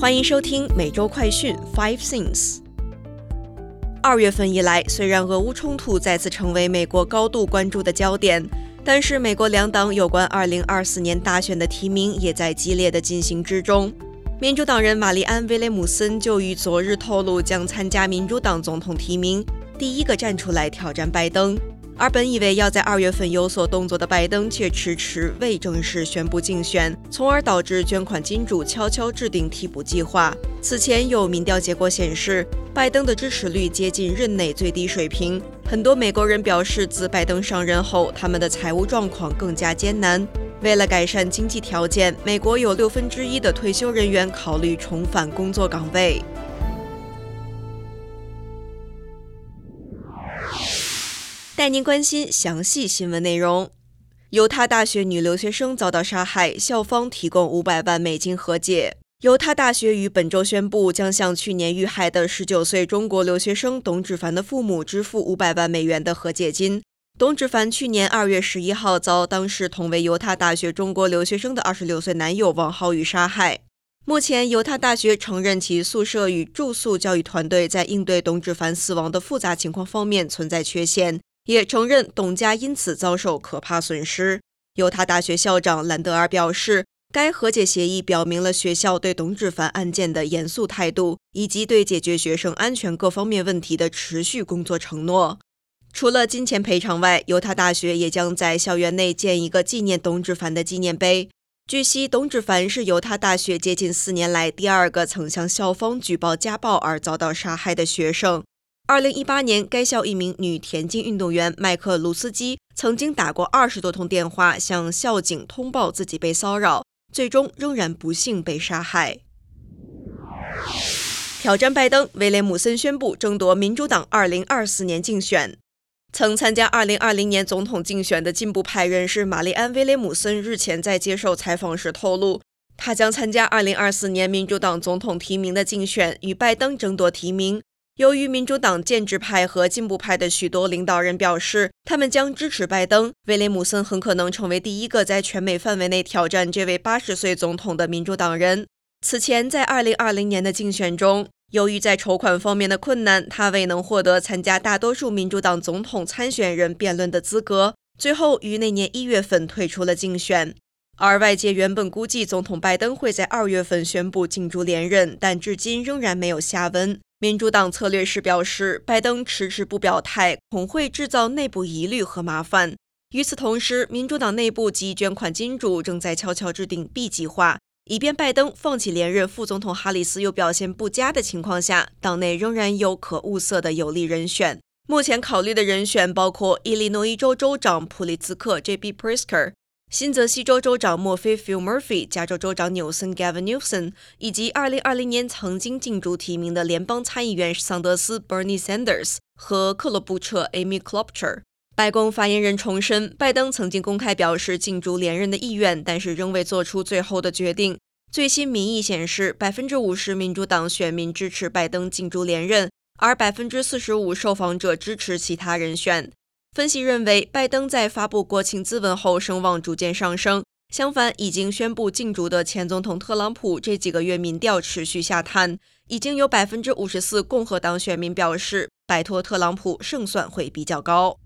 欢迎收听每周快讯 Five Things。二月份以来，虽然俄乌冲突再次成为美国高度关注的焦点，但是美国两党有关2024年大选的提名也在激烈的进行之中。民主党人玛丽安·威廉姆森就于昨日透露将参加民主党总统提名，第一个站出来挑战拜登。而本以为要在二月份有所动作的拜登，却迟迟未正式宣布竞选，从而导致捐款金主悄悄制定替补计划。此前有民调结果显示，拜登的支持率接近任内最低水平。很多美国人表示，自拜登上任后，他们的财务状况更加艰难。为了改善经济条件，美国有六分之一的退休人员考虑重返工作岗位。带您关心详细新闻内容：犹他大学女留学生遭到杀害，校方提供五百万美金和解。犹他大学于本周宣布，将向去年遇害的十九岁中国留学生董芷凡的父母支付五百万美元的和解金。董芷凡去年二月十一号遭当时同为犹他大学中国留学生的二十六岁男友王浩宇杀害。目前，犹他大学承认其宿舍与住宿教育团队在应对董芷凡死亡的复杂情况方面存在缺陷。也承认董家因此遭受可怕损失。犹他大学校长兰德尔表示，该和解协议表明了学校对董芷凡案件的严肃态度，以及对解决学生安全各方面问题的持续工作承诺。除了金钱赔偿外，犹他大学也将在校园内建一个纪念董芷凡的纪念碑。据悉，董芷凡是犹他大学接近四年来第二个曾向校方举报家暴而遭到杀害的学生。二零一八年，该校一名女田径运动员麦克卢斯基曾经打过二十多通电话向校警通报自己被骚扰，最终仍然不幸被杀害。挑战拜登，威廉姆森宣布争夺民主党二零二四年竞选。曾参加二零二零年总统竞选的进步派人士玛丽安·威廉姆森日前在接受采访时透露，他将参加二零二四年民主党总统提名的竞选，与拜登争夺提名。由于民主党建制派和进步派的许多领导人表示，他们将支持拜登，威廉姆森很可能成为第一个在全美范围内挑战这位八十岁总统的民主党人。此前，在二零二零年的竞选中，由于在筹款方面的困难，他未能获得参加大多数民主党总统参选人辩论的资格，最后于那年一月份退出了竞选。而外界原本估计总统拜登会在二月份宣布竞逐连任，但至今仍然没有下文。民主党策略师表示，拜登迟迟不表态，恐会制造内部疑虑和麻烦。与此同时，民主党内部及捐款金主正在悄悄制定 B 计划，以便拜登放弃连任副总统哈里斯又表现不佳的情况下，党内仍然有可物色的有利人选。目前考虑的人选包括伊利诺伊州州长普利兹克 （J.B. Prisker）。新泽西州州长墨菲 （Phil Murphy）、加州州长纽森 （Gavin Newsom） 以及2020年曾经竞逐提名的联邦参议员桑德斯 （Bernie Sanders） 和克罗布彻 （Amy Klobuchar）。白宫发言人重申，拜登曾经公开表示竞逐连任的意愿，但是仍未做出最后的决定。最新民意显示，百分之五十民主党选民支持拜登竞逐连任，而百分之四十五受访者支持其他人选。分析认为，拜登在发布国情咨文后声望逐渐上升。相反，已经宣布竞逐的前总统特朗普这几个月民调持续下探，已经有百分之五十四共和党选民表示，摆脱特朗普胜算会比较高。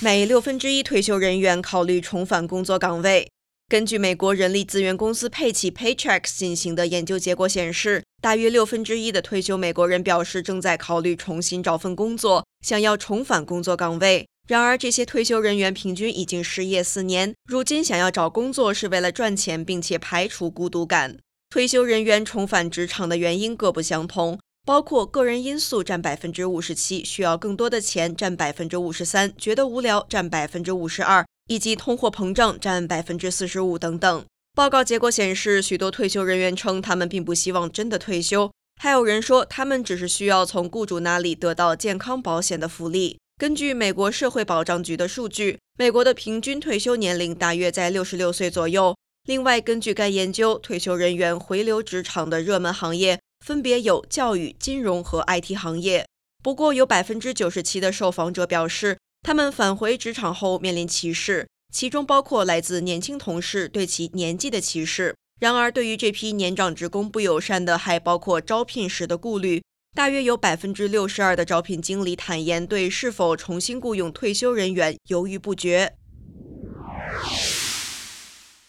每六分之一退休人员考虑重返工作岗位。根据美国人力资源公司佩奇 （Paychex） 进行的研究结果显示，大约六分之一的退休美国人表示正在考虑重新找份工作，想要重返工作岗位。然而，这些退休人员平均已经失业四年，如今想要找工作是为了赚钱，并且排除孤独感。退休人员重返职场的原因各不相同，包括个人因素占百分之五十七，需要更多的钱占百分之五十三，觉得无聊占百分之五十二。以及通货膨胀占百分之四十五等等。报告结果显示，许多退休人员称他们并不希望真的退休，还有人说他们只是需要从雇主那里得到健康保险的福利。根据美国社会保障局的数据，美国的平均退休年龄大约在六十六岁左右。另外，根据该研究，退休人员回流职场的热门行业分别有教育、金融和 IT 行业。不过，有百分之九十七的受访者表示。他们返回职场后面临歧视，其中包括来自年轻同事对其年纪的歧视。然而，对于这批年长职工不友善的，还包括招聘时的顾虑。大约有百分之六十二的招聘经理坦言，对是否重新雇佣退休人员犹豫不决。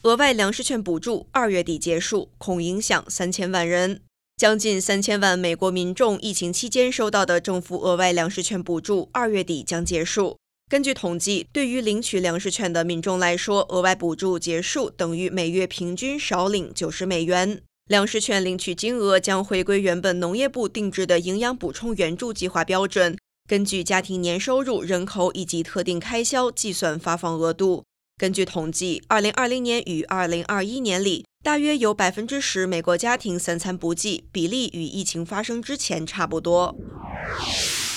额外粮食券补助二月底结束，恐影响三千万人。将近三千万美国民众疫情期间收到的政府额外粮食券补助，二月底将结束。根据统计，对于领取粮食券的民众来说，额外补助结束等于每月平均少领九十美元。粮食券领取金额将回归原本农业部定制的营养补充援助计划标准，根据家庭年收入、人口以及特定开销计算发放额度。根据统计，2020年与2021年里，大约有百分之十美国家庭三餐不济，比例与疫情发生之前差不多。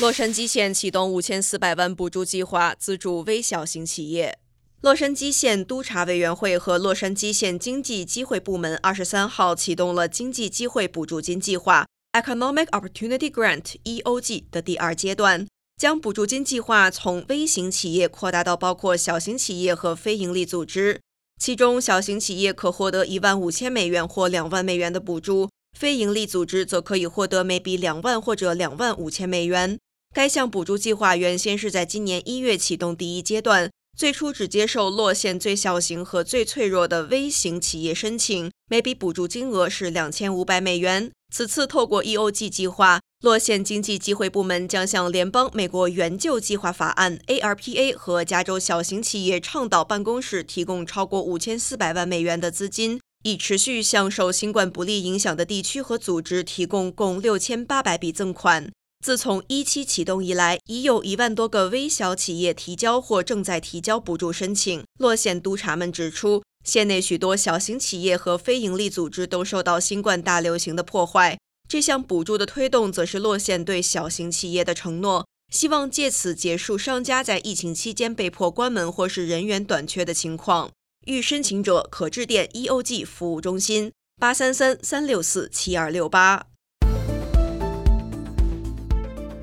洛杉矶县启动五千四百万补助计划，资助微小型企业。洛杉矶县督察委员会和洛杉矶县经济机会部门二十三号启动了经济机会补助金计划 （Economic Opportunity Grant，EOG） 的第二阶段。将补助金计划从微型企业扩大到包括小型企业和非营利组织，其中小型企业可获得一万五千美元或两万美元的补助，非营利组织则可以获得每笔两万或者两万五千美元。该项补助计划原先是在今年一月启动第一阶段，最初只接受落线最小型和最脆弱的微型企业申请，每笔补助金额是两千五百美元。此次透过 EOG 计划。洛县经济机会部门将向联邦美国援救计划法案 （ARPA） 和加州小型企业倡导办公室提供超过五千四百万美元的资金，以持续向受新冠不利影响的地区和组织提供共六千八百笔赠款。自从一期启动以来，已有一万多个微小企业提交或正在提交补助申请。洛县督察们指出，县内许多小型企业和非营利组织都受到新冠大流行的破坏。这项补助的推动，则是洛县对小型企业的承诺，希望借此结束商家在疫情期间被迫关门或是人员短缺的情况。欲申请者可致电 EOG 服务中心八三三三六四七二六八。